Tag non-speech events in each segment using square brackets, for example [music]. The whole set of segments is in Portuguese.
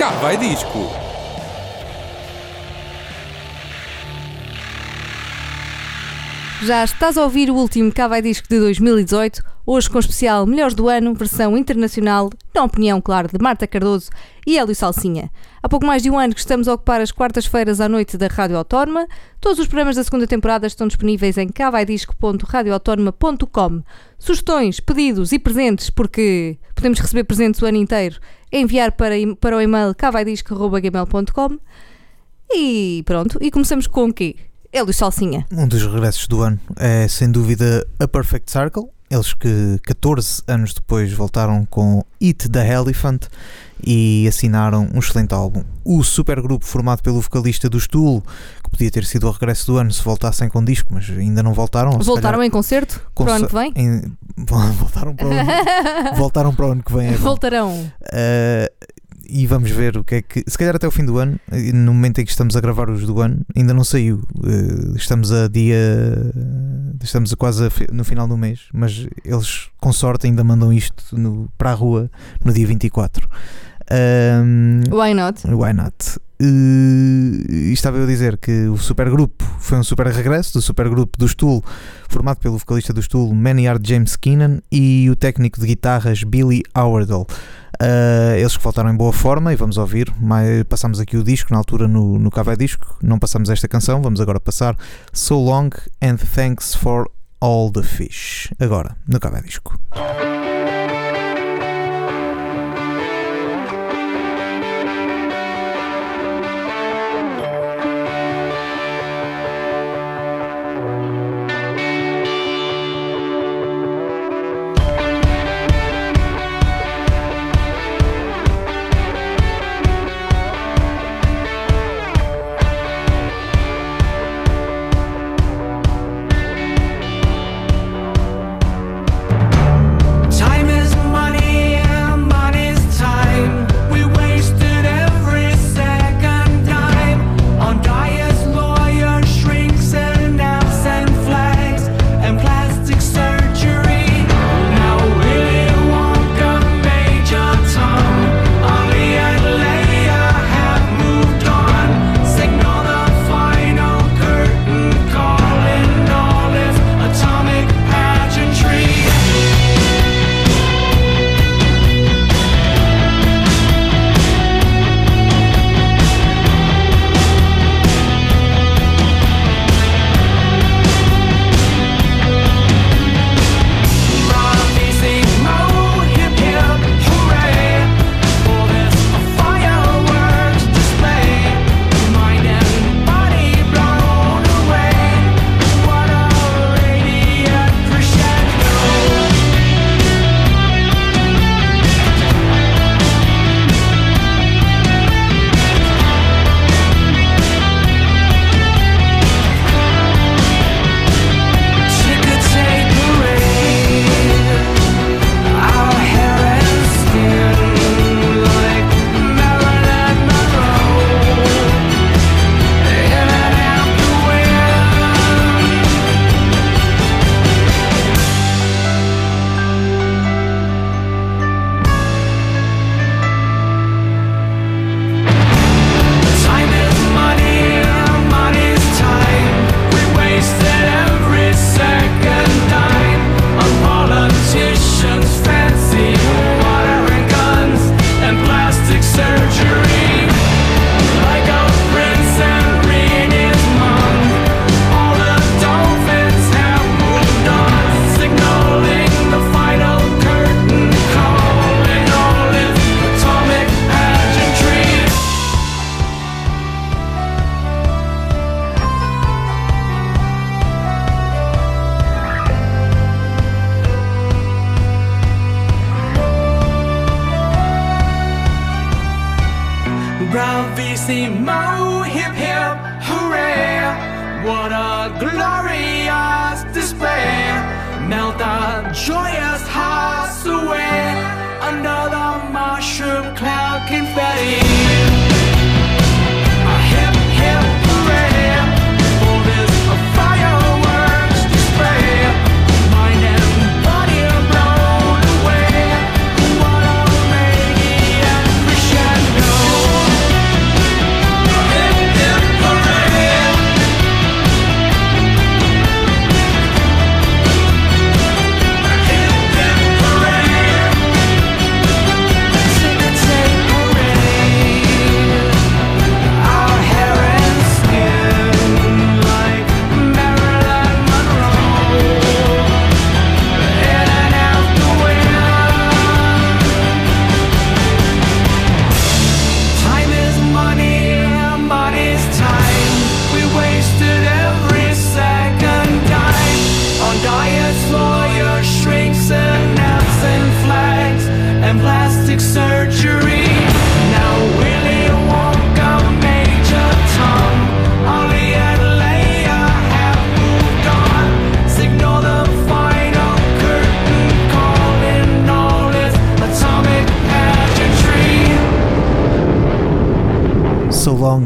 Cá vai disco. Já estás a ouvir o último Cá vai Disco de 2018, hoje com o especial Melhores do Ano, versão internacional, na opinião, claro, de Marta Cardoso e Hélio Salsinha. Há pouco mais de um ano que estamos a ocupar as quartas-feiras à noite da Rádio Autónoma. Todos os programas da segunda temporada estão disponíveis em cavaidisco.radioautónoma.com. Sugestões, pedidos e presentes, porque podemos receber presentes o ano inteiro, enviar para, para o e-mail cavaidisco.gmail.com. E pronto, e começamos com o quê? Hélio Salsinha. Um dos regressos do ano é sem dúvida A Perfect Circle. Eles que 14 anos depois voltaram com Eat the Elephant e assinaram um excelente álbum. O supergrupo formado pelo vocalista do Stool, que podia ter sido o regresso do ano se voltassem com disco, mas ainda não voltaram. Voltaram calhar, em concerto para o ano que vem? Em, [laughs] voltaram, para o ano, [laughs] voltaram para o ano que vem. É Voltarão. Uh, e vamos ver o que é que. Se calhar até o fim do ano, no momento em que estamos a gravar os do ano, ainda não saiu. Eh, estamos a dia. Estamos a quase no final do mês, mas eles, com sorte, ainda mandam isto no, para a rua no dia 24. Um, why not? Why not? Uh, estava eu a dizer que o supergrupo foi um super regresso do supergrupo do Stool, formado pelo vocalista do Stool, Maniard James Keenan, e o técnico de guitarras Billy Howardell. Uh, eles que voltaram em boa forma e vamos ouvir. Mais, passamos aqui o disco na altura no, no Cava Disco. Não passamos esta canção, vamos agora passar So Long and Thanks for All the Fish. Agora, no Cava Disco.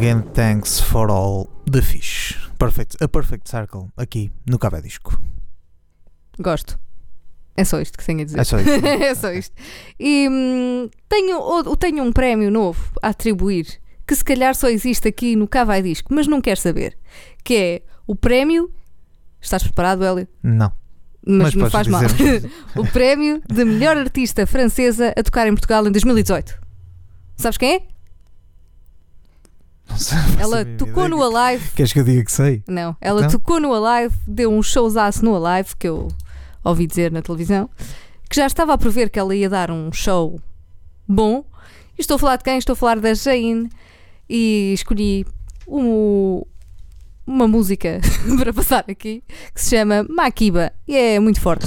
And thanks for all the fish. Perfect, a perfect circle aqui no Café Disco. Gosto. É só isto que tenho a dizer. É só isso. [laughs] é só isto. E hum, tenho, tenho um prémio novo a atribuir que se calhar só existe aqui no Cavai Disco, mas não quer saber. Que é o prémio. Estás preparado, Hélio? Não. Mas, não podes faz mal. [laughs] o prémio de melhor artista francesa a tocar em Portugal em 2018. Sabes quem é? Sei, Ela tocou no Alive. Queres que eu diga que sei? Não, ela Então? tocou no Alive, deu um showzaço no Alive, que eu ouvi dizer na televisão, que já estava a prever que ela ia dar um show bom. E estou a falar de quem? Estou a falar da Jane e escolhi um- uma música [laughs] para passar aqui que se chama Makiba e é muito forte.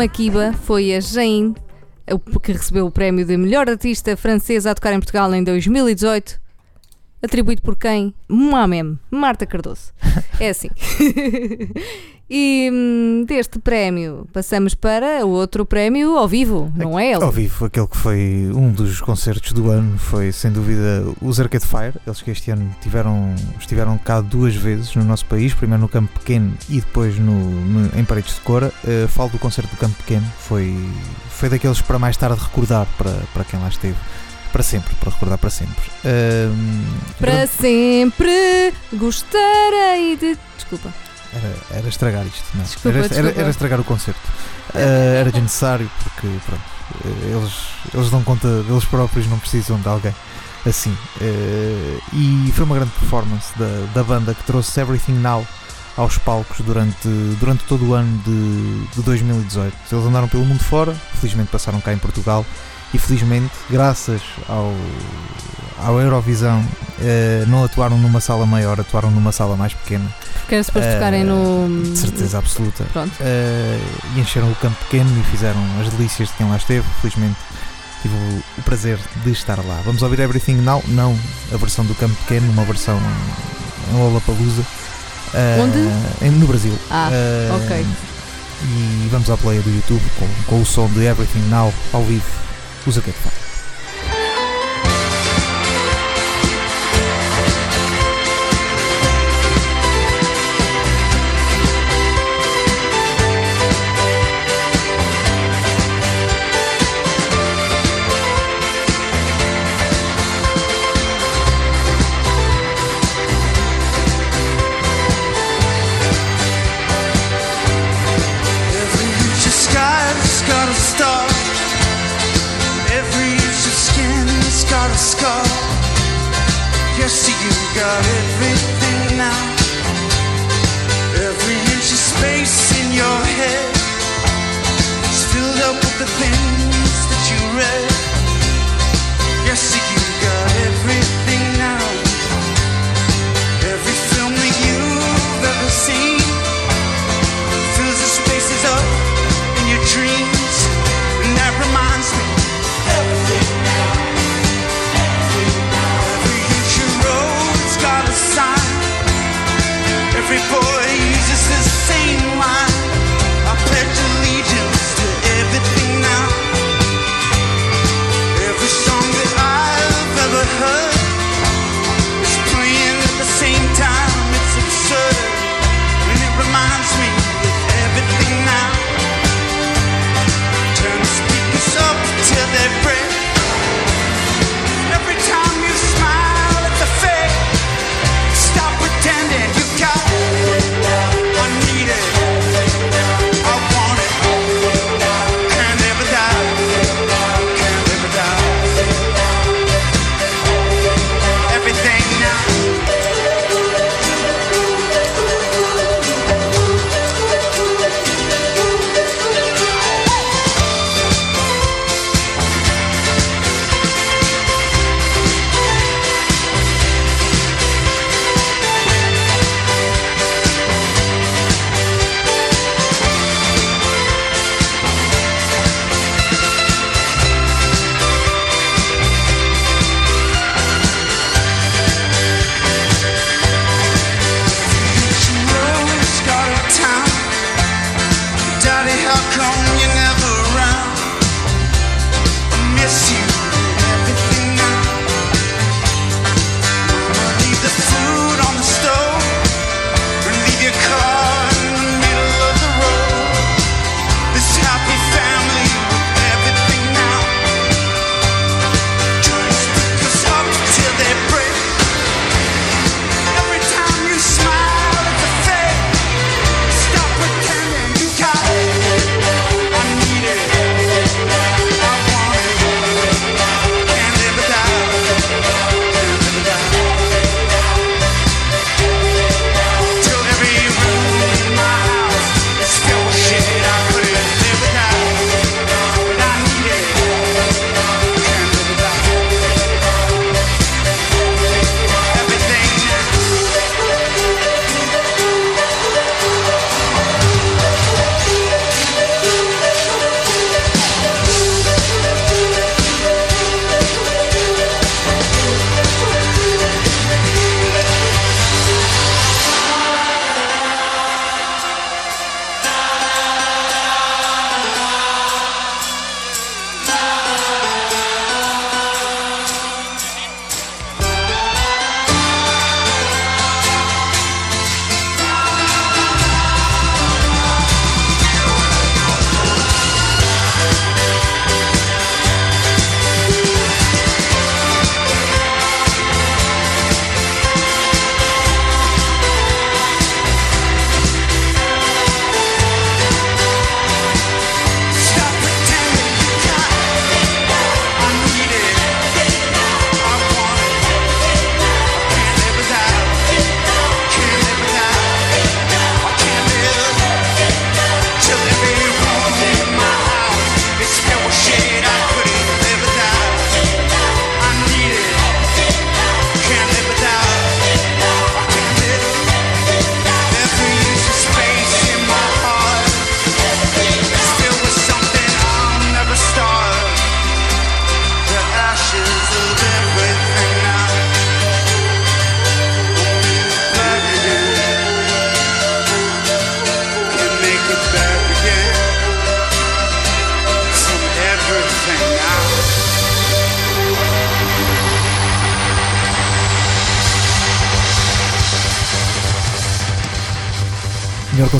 Makiba foi a o que recebeu o prémio de melhor artista francesa a tocar em Portugal em 2018, atribuído por quem? Moamem, Marta Cardoso. É assim. [laughs] e hum, deste prémio passamos para o outro prémio ao vivo, não é ele? Ao vivo, aquele que foi um dos concertos do ano foi sem dúvida os Arcade Fire. Eles que este ano tiveram, estiveram cá duas vezes no nosso país, primeiro no Campo Pequeno e depois no, no- em Paredes de Cora. Eh, falo do concerto do Campo Pequeno, foi, foi daqueles para mais tarde recordar para, para quem lá esteve. Para sempre, para recordar para sempre. Ahm, Para grande- sempre gostarei de. Desculpa. Era, era estragar isto, não. Desculpa, era, era- desculpa. era estragar o concerto. Ah, era desnecessário porque pronto, eh, eles, eles dão conta deles próprios, não precisam de alguém assim. Eh, e foi uma grande performance da, da banda que trouxe Everything Now aos palcos durante, durante todo o ano de, de 2018. Eles andaram pelo mundo fora, felizmente passaram cá em Portugal e felizmente, graças ao, ao Eurovisão, eh, não atuaram numa sala maior, atuaram numa sala mais pequena, Porque era suposto Eh, tocarem no. de certeza absoluta. Pronto. Eh, e encheram o campo pequeno e fizeram as delícias de quem lá esteve. Felizmente tive o, prazer de estar lá. Vamos ouvir Everything Now, não a versão do campo pequeno, uma versão em, Lollapalooza. Eh, Onde? em- no Brasil. Ah, Eh, ok. E vamos à playa do YouTube com, com o som de Everything Now ao vivo. O que é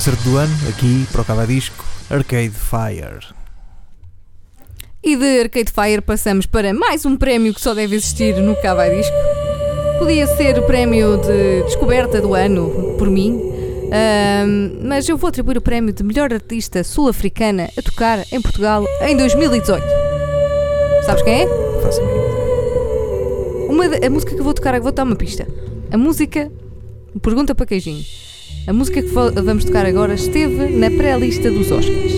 concerto do ano, aqui para o Cava Disco, Arcade Fire. E de Arcade Fire passamos para mais um prémio que só deve existir no Cava Disco. Podia ser o prémio de descoberta do ano, por mim, mas eu vou atribuir o prémio de melhor artista sul-africana a tocar em Portugal em 2018. Sabes quem é? Faço a. Uma música que vou tocar, vou dar uma pista. A música, pergunta para queijinho. A música que vamos tocar agora esteve na pré-lista dos Oscars.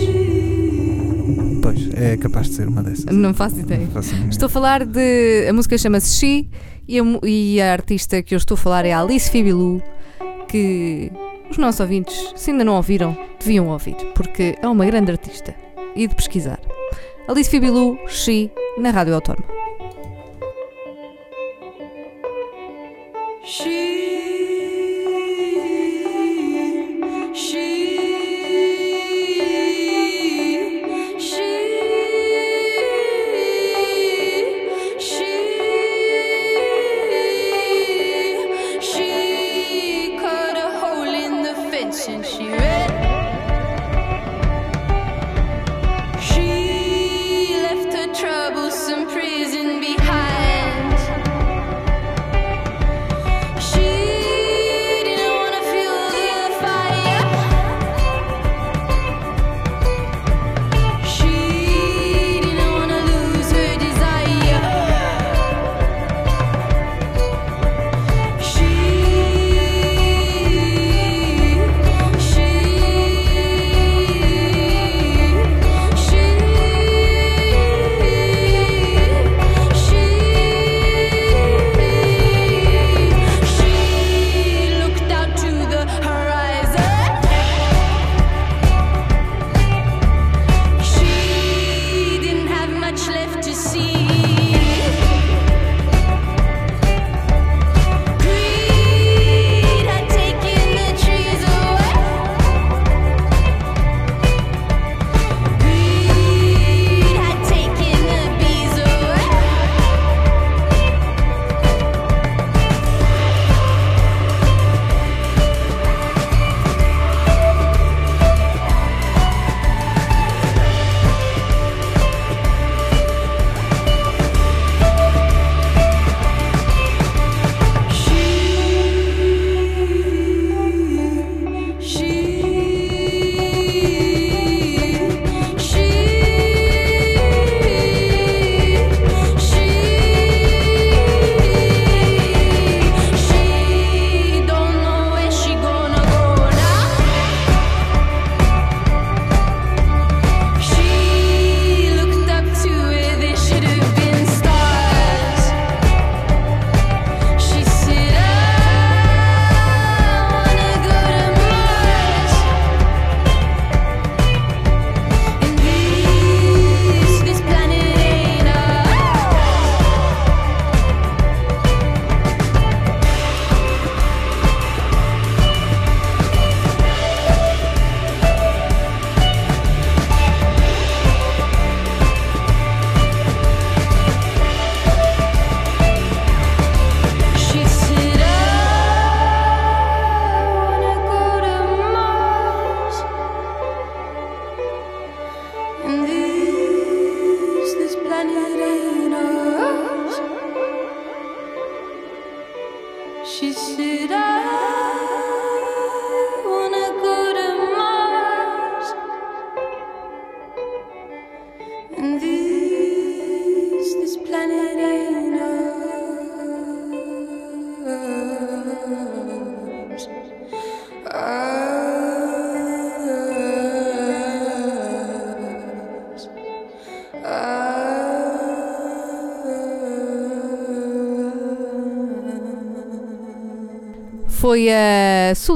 Pois, é capaz de ser uma dessas. Não faço ideia. Não faço Estou a falar de. A música chama-se She e a, e a artista que eu estou a falar é a Alice Fibilu, que os nossos ouvintes, se ainda não ouviram, deviam ouvir, porque é uma grande artista e de pesquisar. Alice Fibilu, She, na Rádio Autónoma. She, she,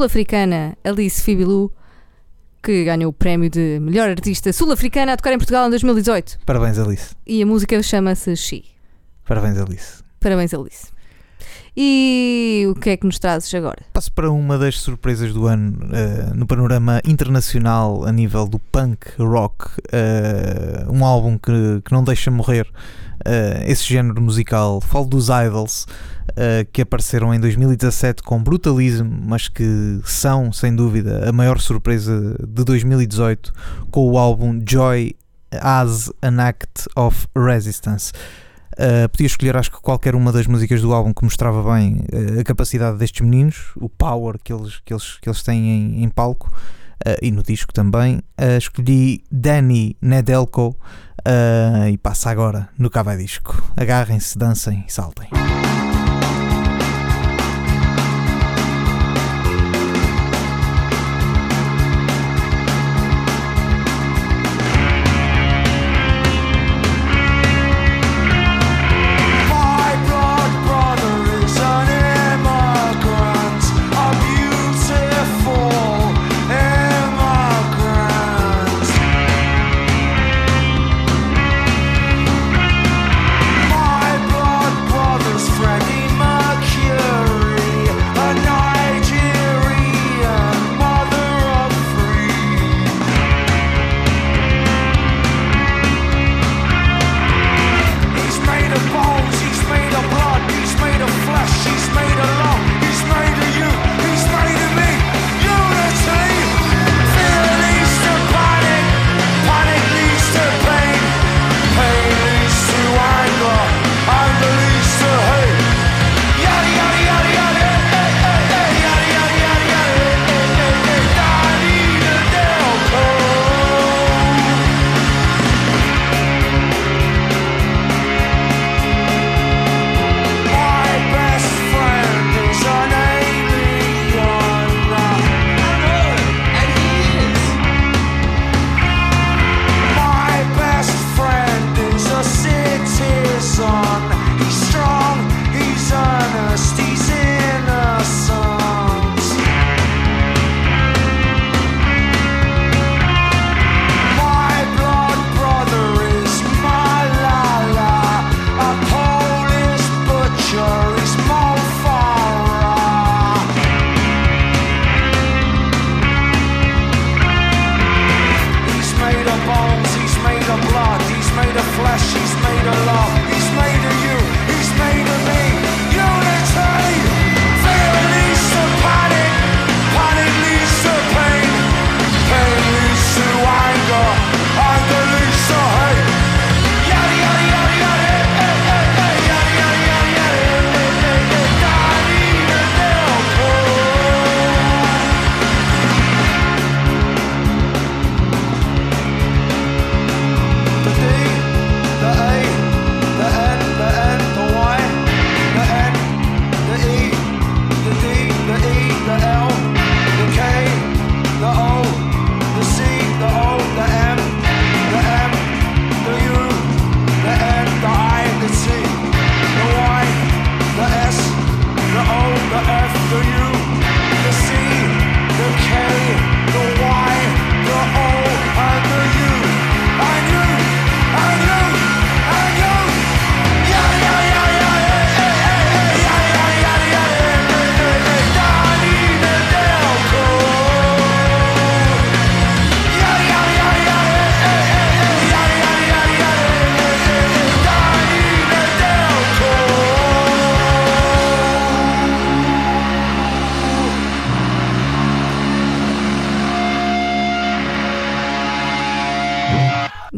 sul-africana Alice Fibilu que ganhou o prémio de melhor artista sul-africana a tocar em Portugal em 2018. Parabéns, Alice. E a música chama-se She. Parabéns, Alice. Parabéns, Alice. E o que é que nos trazes agora? Passo para uma das surpresas do ano eh, no panorama internacional a nível do punk rock, eh, um álbum que, que não deixa morrer eh, esse género musical. Falo dos Idols, eh, que apareceram em 2017 com Brutalism, mas que são, sem dúvida, a maior surpresa de 2018 com o álbum Joy as an Act of Resistance. Uh, podia escolher, acho que qualquer uma das músicas do álbum que mostrava bem uh, a capacidade destes meninos, o power que eles, que eles, que eles têm em, em palco uh, e no disco também. escolhi Danny Nedelko e passa agora no Cava Disco. Agarrem-se, dancem e saltem.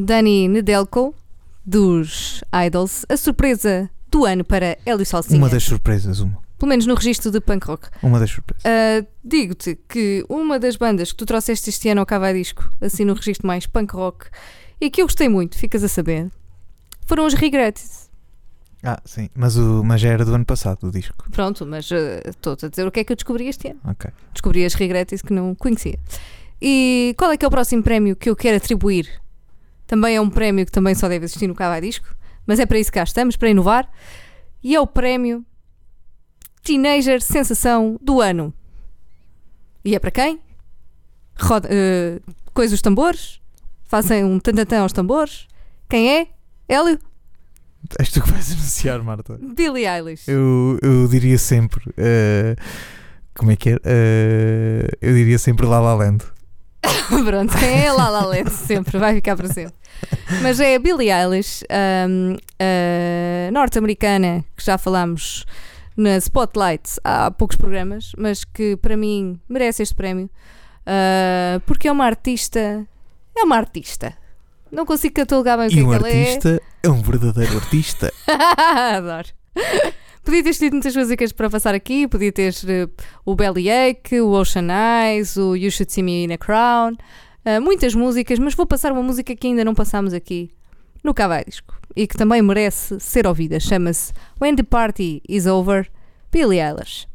Dani Nedelko, dos Idols, a surpresa do ano para Hélio Salsinha. Uma das surpresas, uma. Pelo menos no registro de punk rock. Uma das surpresas. Ah, Digo-te que uma das bandas que tu trouxeste este ano ao Cava Disco, assim no registro mais punk rock, e que eu gostei muito, ficas a saber, foram os Regrets. Ah, sim, mas, o, mas já era do ano passado o disco. Pronto, mas ah, estou-te a dizer o que é que eu descobri este ano. Ok. Descobri as Regrets que não conhecia. E qual é que é o próximo prémio que eu quero atribuir? Também é um prémio que também só deve existir no Cava Disco, mas é para isso que cá estamos, para inovar. E é o prémio Teenager Sensação do Ano. E é para quem? Roda, eh, coisa os tambores? Fazem um tantatã aos tambores? Quem é? Hélio? És tu que vais anunciar, Marta. Billie Eilish. Eu, eu diria sempre. eh, como é que é? Eh, eu diria sempre La La Land. [laughs] Pronto, quem é La La Land sempre, vai ficar para sempre. Mas é a Billie Eilish, ahm, a norte-americana, que já falámos na Spotlight há poucos programas, mas que para mim merece este prémio, ah, porque é uma artista. É uma artista. Não consigo catalogar bem o que E é um que ela é. artista é um verdadeiro artista. [laughs] Adoro. Podia ter escolhido muitas músicas para passar aqui, podia ter eh, o Bellyache, o Ocean Eyes, o You Should See Me in a Crown, eh, muitas músicas, mas vou passar uma música que ainda não passámos aqui no Cavai Disco e que também merece ser ouvida. Chama-se When the Party is Over, Billie Eilish.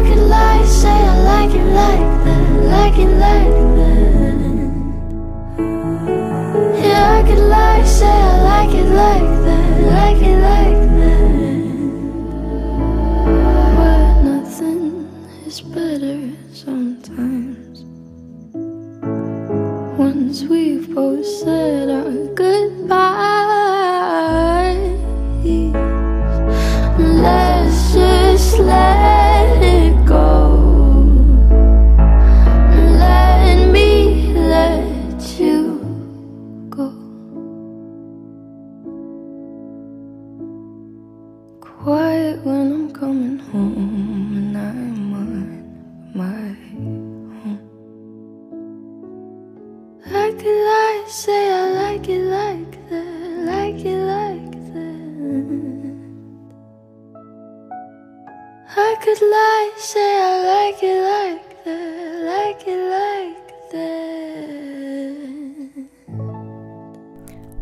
And I could lie, say I like it like that, like it like that.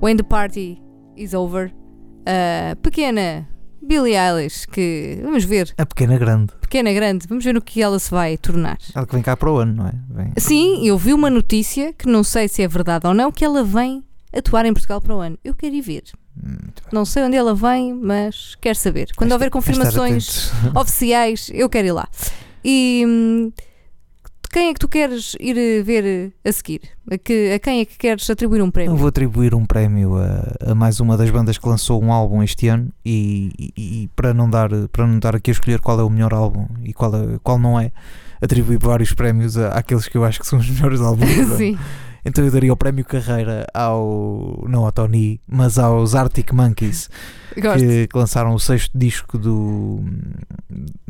When the Party is Over, a pequena Billie Eilish, que vamos ver, A pequena grande. pequena grande, vamos ver no que ela se vai tornar. Ela que vem cá para o ano, não é? Vem. Sim, eu vi uma notícia que não sei se é verdade ou não, que ela vem atuar em Portugal para o ano. Eu quero ir ver. Hum. Não sei onde ela vem, mas quero saber. Quando houver Vais estar confirmações [laughs] oficiais, eu quero ir lá. E hum, quem é que tu queres ir eh, ver a seguir? A, que- a quem é que queres atribuir um Eu prémio? vou atribuir um prémio a, a mais uma das bandas que lançou um álbum este ano e, e- e para, não dar, para não dar aqui a escolher qual é o melhor álbum e qual, é- qual não é, atribuir vários prémios àqueles que eu acho que são os [laughs] melhores álbuns. do ano. Então eu daria o prémio carreira ao. não ao Tony, mas aos Arctic Monkeys, [laughs] que, que lançaram o sexto disco do.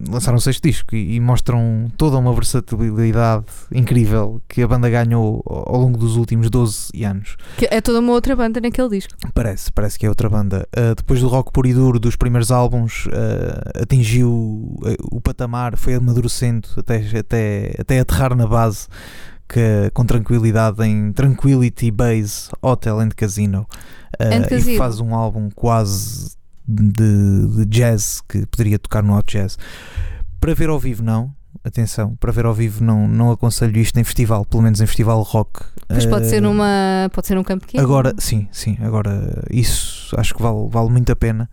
lançaram o sexto disco e, e mostram toda uma versatilidade incrível que a banda ganhou ao longo dos últimos 12 anos. Que é toda uma outra banda naquele disco. Parece, parece que é outra banda. Uh, depois do rock puro e duro dos primeiros álbuns, uh, atingiu uh, o patamar, foi amadurecendo até, até, até aterrar na base que, com tranquilidade em Tranquility Base Hotel and Casino. Uh, e faz um álbum quase de, de jazz que poderia tocar no hot jazz. Para ver ao vivo, não. Atenção, para ver ao vivo não, não aconselho isto em festival, pelo menos em festival rock. Depois pode ser Uh, numa. Pode ser num campo pequeno. Agora, sim, sim, agora isso acho que vale, vale muito a pena.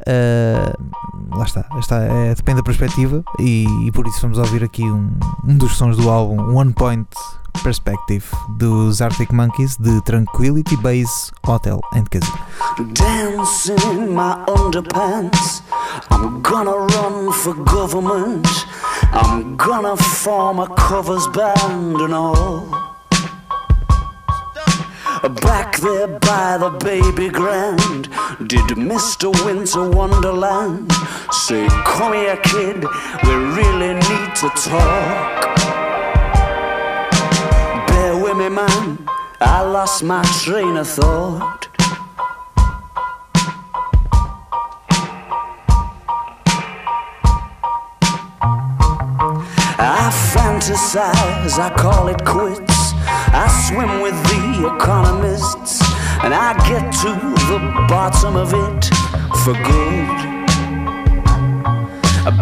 Uh, lá está, está é, depende da perspectiva e, e por isso vamos ouvir aqui um, um dos sons do álbum One Point Perspective dos Arctic Monkeys de Tranquility Base Hotel and Casino. My underpants. I'm gonna run for government. I'm gonna form a covers band and all. Back there by the baby grand, did Mr. Winter Wonderland say, Come here, kid, we really need to talk? Bear with me, man, I lost my train of thought. I fantasize, I call it quits. I swim with the economists, and I get to the bottom of it for good.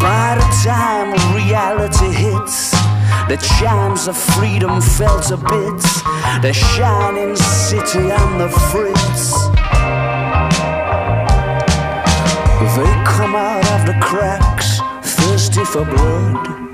By the time reality hits, the chimes of freedom fell to bits. The shining city on the fritz. They come out of the cracks, thirsty for blood.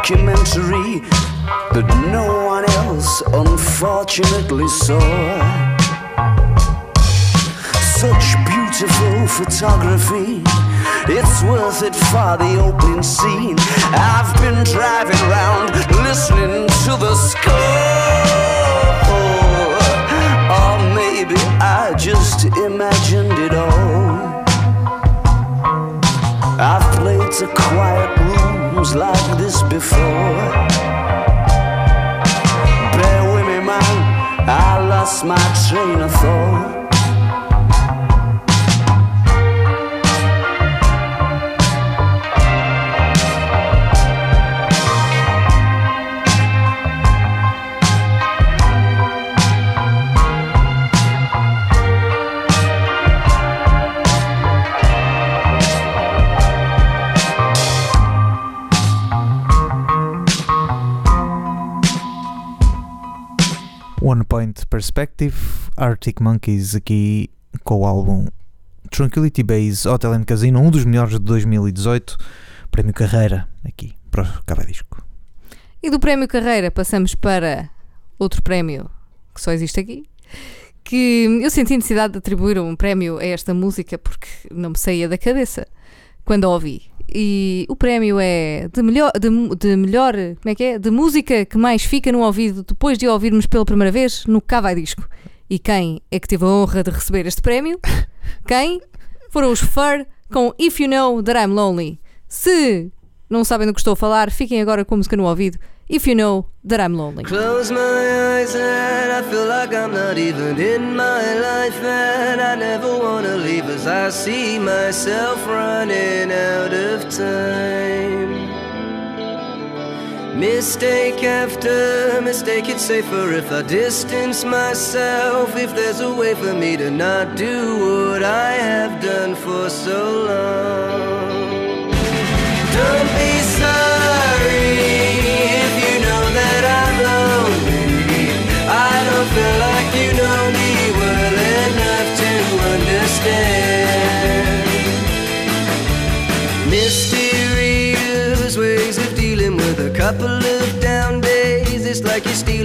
Documentary that no one else unfortunately saw. Such beautiful photography. It's worth it for the opening scene. I've been driving round listening to the score. Or maybe I just imagined it all. I've played to quiet rooms like this before. Bear with me, man, I lost my train of thought. Perspective, Arctic Monkeys aqui com o álbum Tranquility Base Hotel and Casino, um dos melhores de 2018, prémio Carreira aqui para o Cava Disco. E do prémio Carreira passamos para outro prémio que só existe aqui. Que eu senti necessidade de atribuir um prémio a esta música porque não me saía da cabeça quando a ouvi. E o prémio é de melhor, de, de melhor, como é que é? De música que mais fica no ouvido depois de ouvirmos pela primeira vez no Cava Disco. E quem é que teve a honra de receber este prémio? [laughs] Quem? Foram os Fur com If You Know That I'm Lonely. Se não sabem do que estou a falar, fiquem agora com a música no ouvido. If you know that I'm lonely. Close my eyes and I feel like I'm not even in my life and I never wanna leave as I see myself running out of time. Mistake after mistake, it's safer if I distance myself. If there's a way for me to not do what I have done for so long. Don't be sorry like you steal.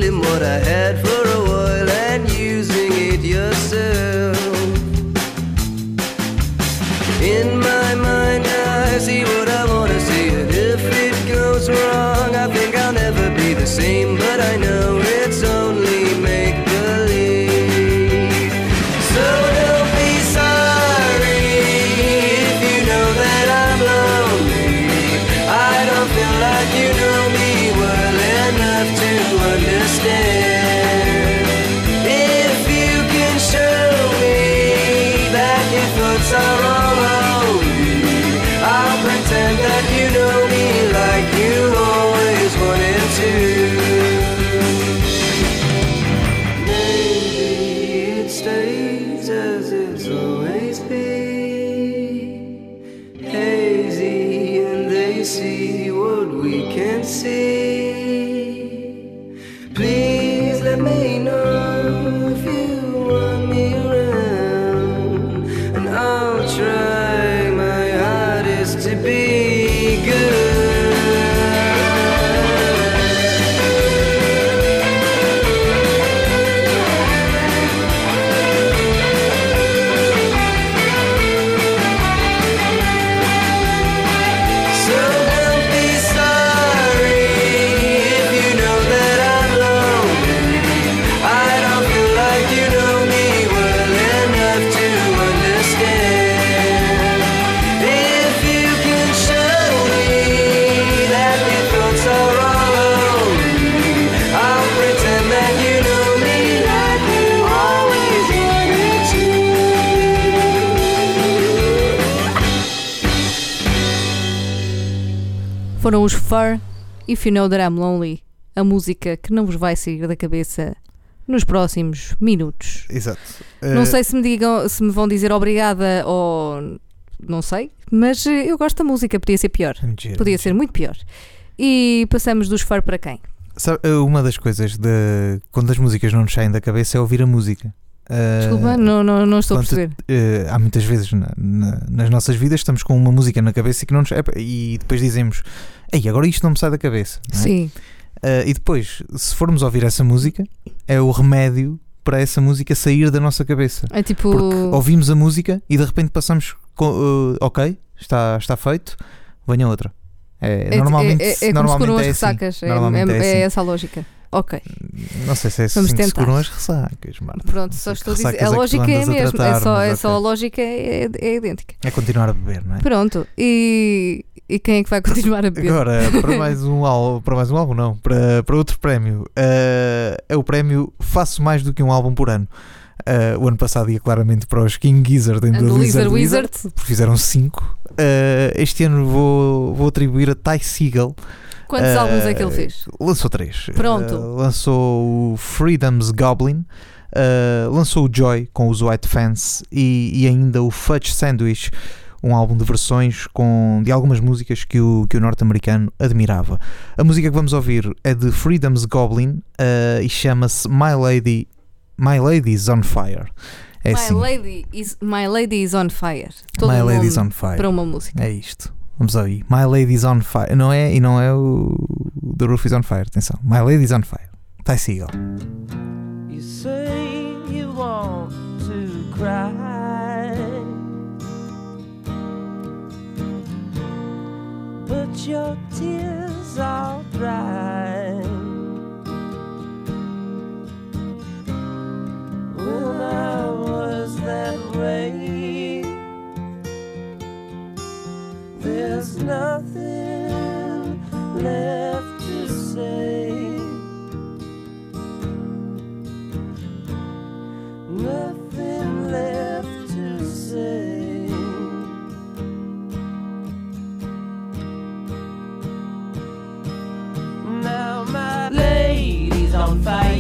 Os Fur, If You Know That I'm Lonely, a música que não vos vai sair da cabeça nos próximos minutos. Exato. Não Eh, sei se me, digam, se me vão dizer obrigada ou não sei, mas eh, eu gosto da música, podia ser pior. giro, Podia muito ser muito pior. E passamos dos Fur para quem? Sabe, eh, uma das coisas de quando as músicas não nos saem da cabeça é ouvir a música. Eh, Desculpa, não, não, não estou a quando- perceber. eh, há muitas vezes na- na- nas nossas vidas estamos com uma música na cabeça que não nos, e depois dizemos Ei, agora isto não me sai da cabeça. é? Sim, Eh, e depois, se formos ouvir essa música, é o remédio para essa música sair da nossa cabeça. é tipo. Porque ouvimos a música e de repente passamos, com, eh, ok, está, está feito, venha outra. É, é, normalmente é, é, é como se normalmente curam as é assim. ressacas. É, Normalmente é- é é assim. essa a lógica. Ok, Não sei se é assim Vamos que se tentar. curam as ressacas, Marta. pronto, só estou a dizer. A é lógica é a mesma, é só, é só a lógica é, é idêntica. É continuar a beber, não é? Pronto, e, e quem é que vai continuar a beber? Agora, para mais um álbum, para mais um álbum não, para, para outro prémio, eh, é o prémio Faço Mais Do Que Um Álbum Por Ano. Eh, o ano passado ia claramente para os King Gizzard and And the the Lizard Lizard Wizard, porque fizeram 5. este ano vou, vou atribuir a Ty Siegel. Quantos Eh, álbuns é que ele fez? Lançou 3. Pronto. lançou o Freedom's Goblin, eh, lançou o Joy com os White Fans e, e ainda o Fudge Sandwich, um álbum de versões com, de algumas músicas que o, que o norte-americano admirava. A música que vamos ouvir é de Freedom's Goblin eh, e chama-se My Lady My Lady's on Fire. É my, assim, lady is, my Lady is on Fire. Todo My um Lady's nome on Fire. Para uma música. É isto. Vamos ouvir. My Lady's on Fire. Não é, e não é o The Roof is on Fire. Atenção. My Lady's on Fire. Ty Siegel. You your tears are dry. When I was that way, there's nothing left to say. On fire.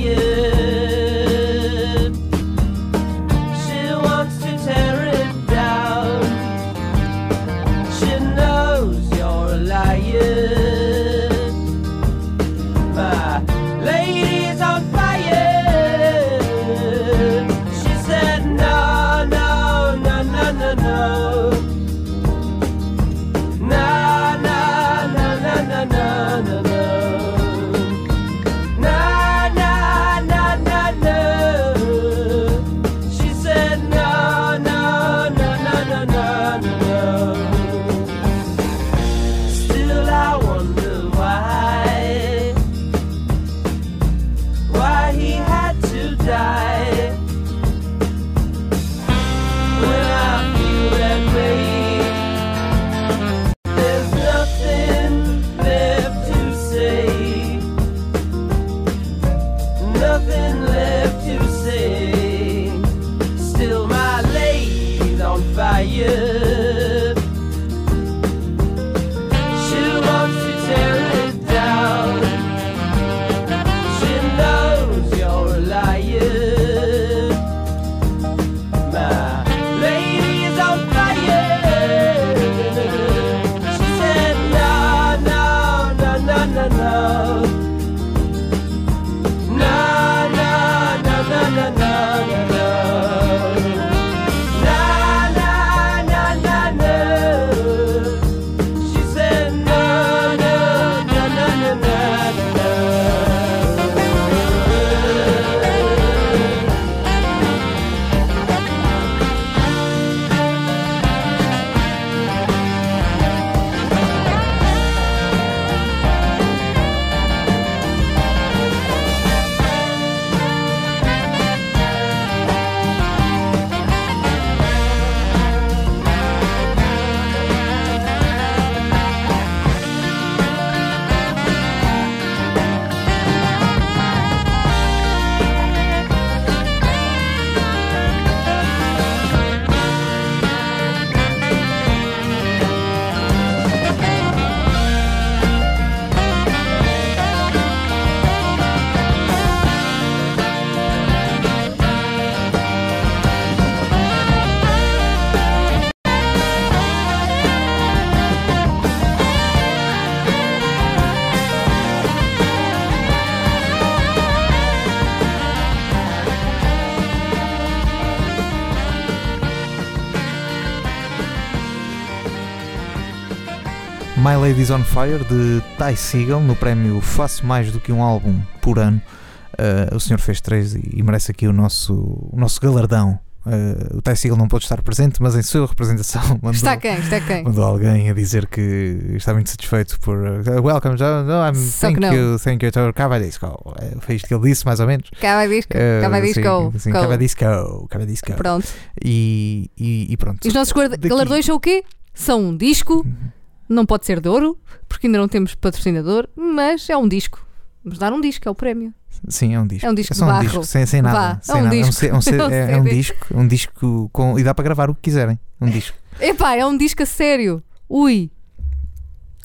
My Ladies on Fire de Ty Segall no prémio Faço Mais do que um álbum por ano. Uh, o senhor fez três e, merece aqui o nosso, o nosso galardão. Uh, o Ty Segall não pôde estar presente, mas em sua representação [laughs] mandou, Está quem? Está quem? mandou alguém a dizer que está muito satisfeito por. uh, welcome, John. No, I'm, Só thank you, thank you to Cavadisco. Foi isto que ele disse, mais ou menos. Cava disco. Uh, disco. Sim, sim Co. Cavadisco. Cavadisco. Pronto. E, e, e pronto. E os nossos galardões são o quê? São um disco, não pode ser de ouro, porque ainda não temos patrocinador, mas é um disco. Vamos dar um disco, é o prémio. Sim, é um disco. É um disco só de um barro. disco, sem, sem nada. Vá, é sem um nada. disco. um É um é, [laughs] é um disco, um disco com. E dá para gravar o que quiserem. Um disco. Epá, é um disco a sério. Ui.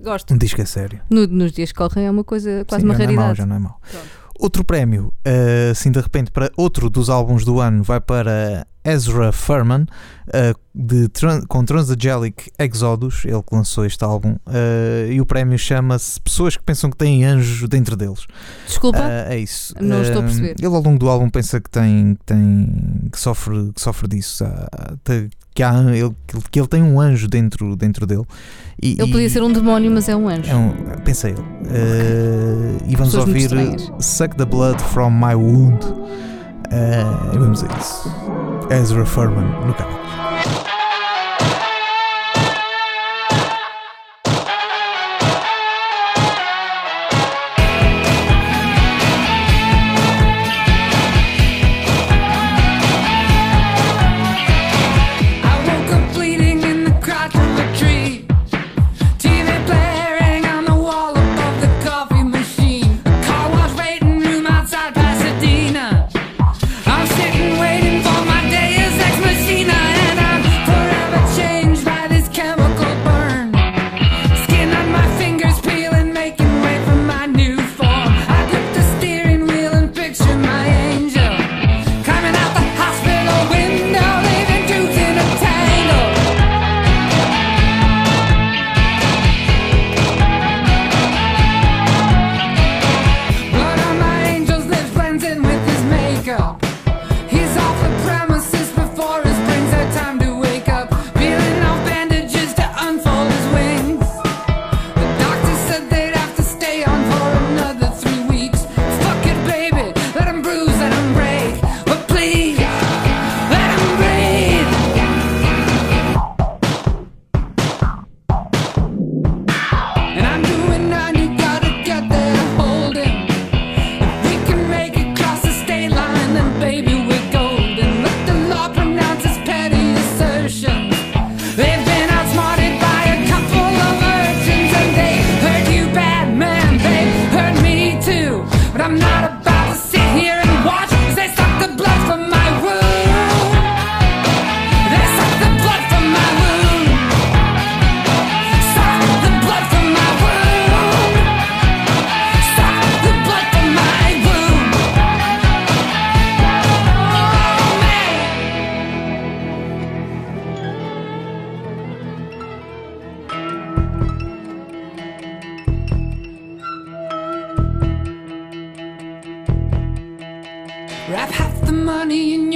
Gosto. Um disco a sério. No- nos dias que correm é uma coisa, quase Sim, uma já Não é mau, raridade. já não é mau. Pronto. Outro prémio, eh, assim de repente, para outro dos álbuns do ano, vai para Ezra Furman, eh, de com Transangelic Exodus, ele que lançou este álbum, eh, e o prémio chama-se Pessoas que pensam que têm anjos dentro deles. Desculpa. É isso. Não estou a perceber. Ele ao longo do álbum pensa que tem, que tem que sofre, que sofre disso, que, há, ele, que ele tem um anjo dentro, dentro dele. E, Ele podia e- ser um demónio, mas é um anjo. é um, pensa ele. Ah, e vamos Pessoas ouvir. Suck the Blood from My Wound. Ah, e vamos a isso. Ezra Furman no canal.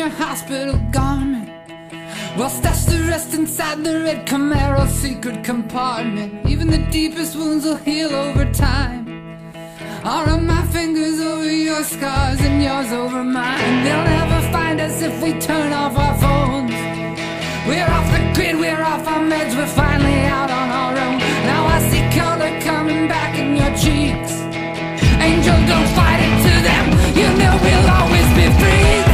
Your hospital garment. We'll stash the rest inside the red Camaro secret compartment. Even the deepest wounds will heal over time. I'll run my fingers over your scars and yours over mine. They'll never find us if we turn off our phones. We're off the grid, we're off our meds, we're finally out on our own. Now I see color coming back in your cheeks. Angel, don't fight it to them. You know we'll always be freaks.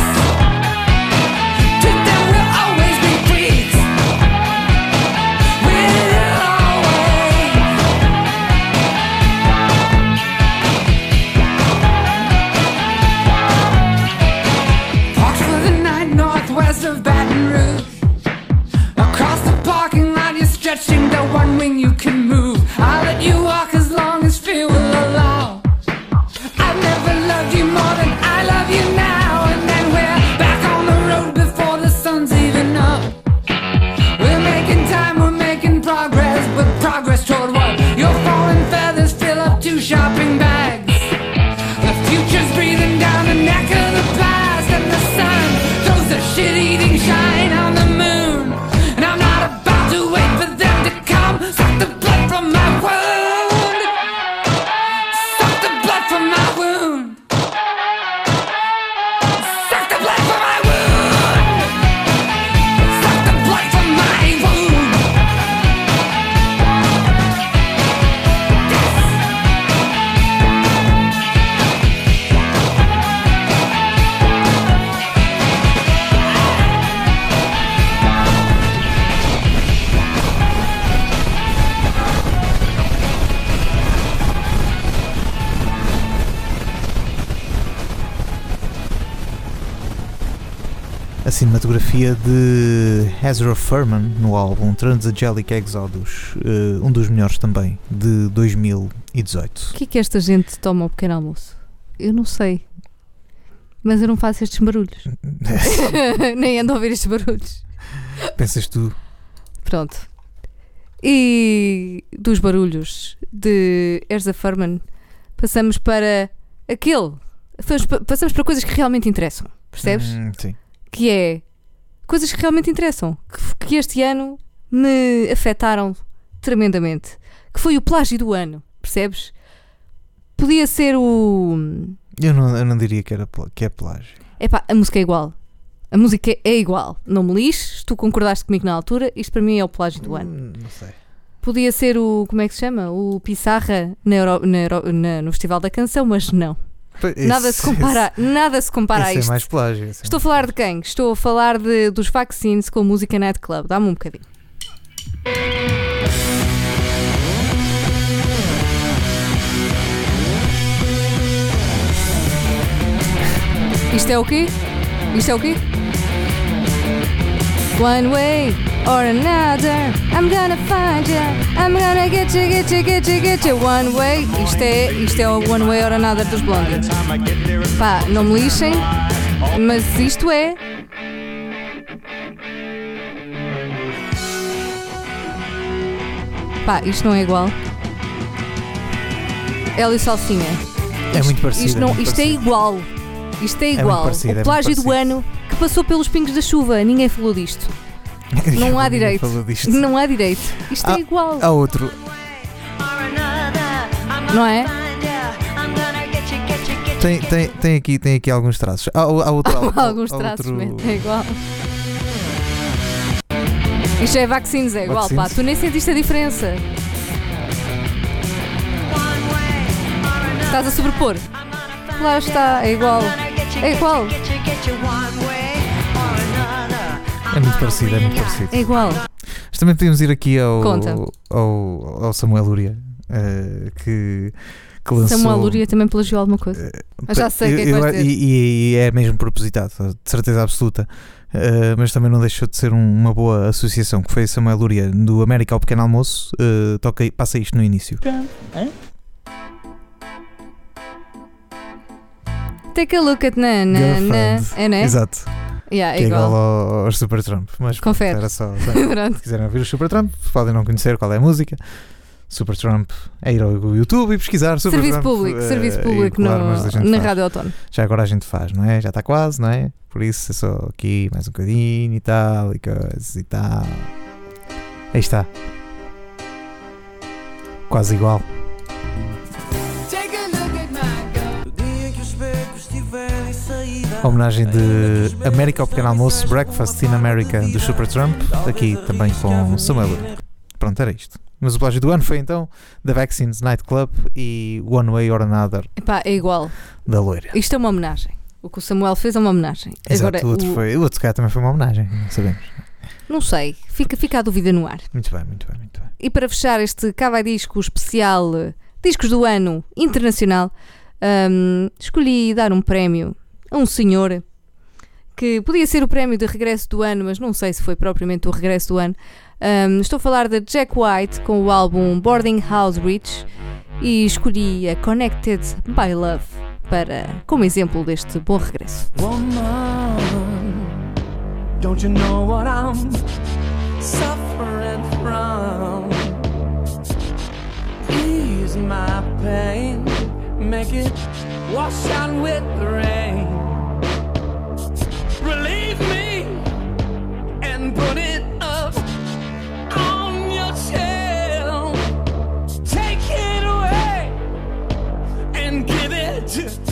Cinematografia de Ezra Furman no álbum Transangelic Exodus, eh, um dos melhores também, de 2018. O que é que esta gente toma ao pequeno almoço? Eu não sei. Mas eu não faço estes barulhos. [laughs] Nem ando a ouvir estes barulhos. Pensas tu? Pronto. E dos barulhos de Erza Furman passamos para aquele. Passamos pa- Passamos para coisas que realmente interessam. Percebes? Hum, sim. Que é coisas que realmente interessam. Que, que este ano me afetaram tremendamente. Que foi o plágio do ano. Percebes? Podia ser o. Eu não, eu não diria que, era, que é plágio. Epá, a música é igual. A música é igual. Não me lixes, tu concordaste comigo na altura, isto para mim é o plágio do ano. Hum, Não sei. Podia ser o, como é que se chama? O Pissarra na Euro- na Euro- na- no Festival da Canção, mas não. Nada Esse- se compara, nada se compara a esse é isto. mais plágio. esse é Estou a falar de quem? Estou a falar de, dos vaccines com a música Night Club. Dá-me um bocadinho. Isto é o quê? Isto é o quê? One way or another, I'm gonna find you. I'm gonna get you, get you, get you, get you. One way. Isto é, isto é o One way or another dos Blondie. Pá, não me lixem, mas isto é. Pá, isto não é igual. Hélio Salsinha. É muito parecido. Isto, é não, muito isto é parecido. igual. Isto é muito igual. parecido, é o muito plágio do parecido. ano passou pelos pingos da chuva. Ninguém falou disto. Não há direito. Não há direito. Isto Ah, é igual. Há outro. Não é? Tem, tem, tem, aqui, tem aqui alguns traços. Há, há outro, [laughs] há- Alguns há traços, outro- é igual. Isto é vaccines, é igual, pá. Vaccines. Tu nem sentiste a diferença. Estás a sobrepor. Lá está, é igual. É igual. Parecido, é muito parecido. É igual. Mas também podíamos ir aqui ao, Conta. ao, ao Samuel Luria, eh, que, que lançou. Samuel Luria também plagiou alguma coisa. Eu já sei o que é que vais dizer. e, e é mesmo propositado, de certeza absoluta. Eh, mas também não deixou de ser um- uma boa associação, que foi Samuel Luria, do América ao Pequeno Almoço. eh, toca, passa isto no início. Take a look at na, na, na. É, né? Exato. Yeah, é que é igual. igual ao- aos Super Trump. Mas pronto, Confere. era só. [laughs] Se quiserem ouvir o Super Trump, podem não conhecer qual é a música. Super Trump é ir ao YouTube e pesquisar Super Serviço Trump, público, eh, serviço público no- na faz. Rádio Autónoma. Já agora a gente faz, não é? Já está quase, não é? Por isso é só aqui mais um bocadinho e tal, e coisas e tal. Aí está. Quase igual. Saída. Homenagem de América ao Pequeno Almoço, Breakfast in America do Super Trump, aqui também com Samuel. Pronto, era isto. Mas o plágio do ano foi então The Vaccines Nightclub e One Way or Another Epá, é igual. da Loira. Isto é uma homenagem. O que o Samuel fez é uma homenagem. Exato, Agora, o outro, o- foi, o outro calhar também foi uma homenagem, não sabemos. não sei, fica, fica a dúvida no ar. Muito bem, muito bem, muito bem. E para fechar este Cava Disco especial eh, Discos do Ano Internacional, hum, escolhi dar um prémio a um senhor que podia ser o prémio de regresso do ano, mas não sei se foi propriamente o regresso do ano. Hum, estou a falar de Jack White com o álbum Boarding House Bridge e escolhi a Connected by Love para, como exemplo deste bom regresso. Woman, don't you know what I'm suffering from? Ease my pain, make it wash out with the rain. And put it up on your shelf. Take it away and give it to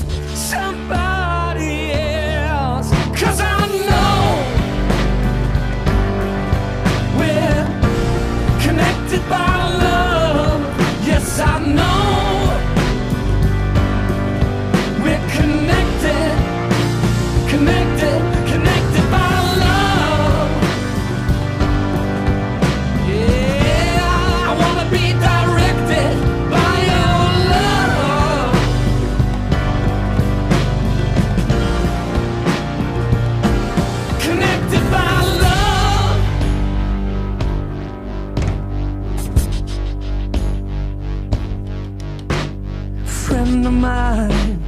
Friend of mine,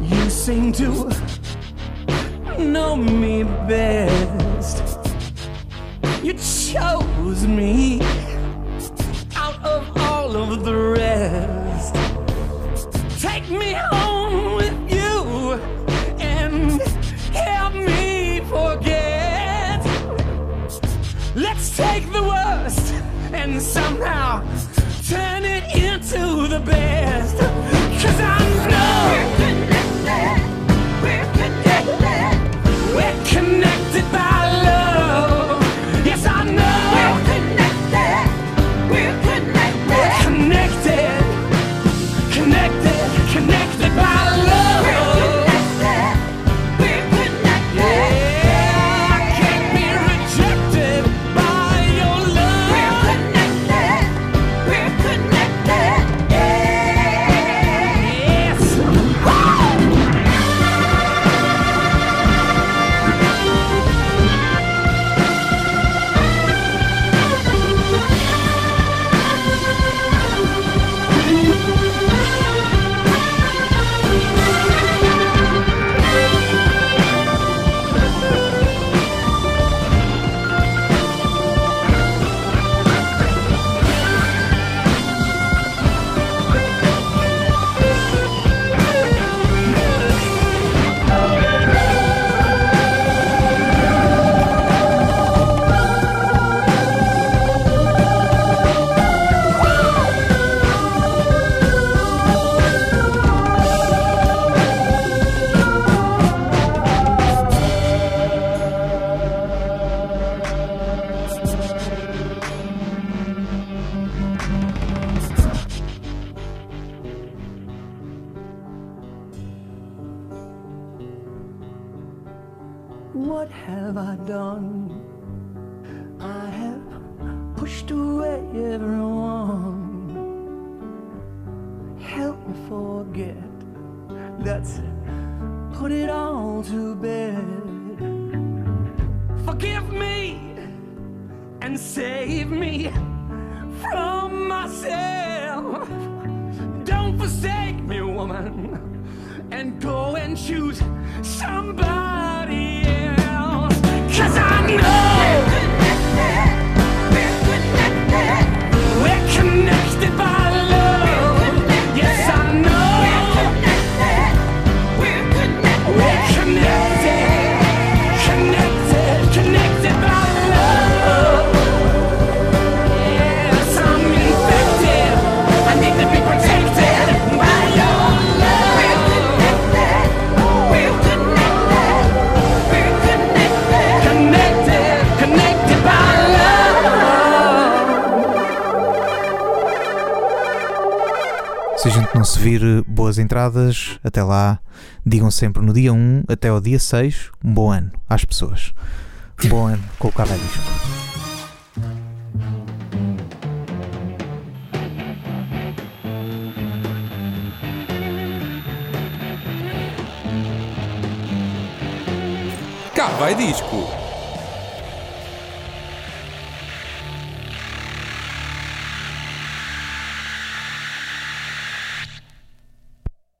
you seem to know me best. You chose me What have I done? I have pushed away everyone. Vir eh, boas entradas. Até lá, digam sempre no dia 1 até ao dia 6, um bom ano às pessoas. Um bom ano com o Cava Disco. Cá vai disco.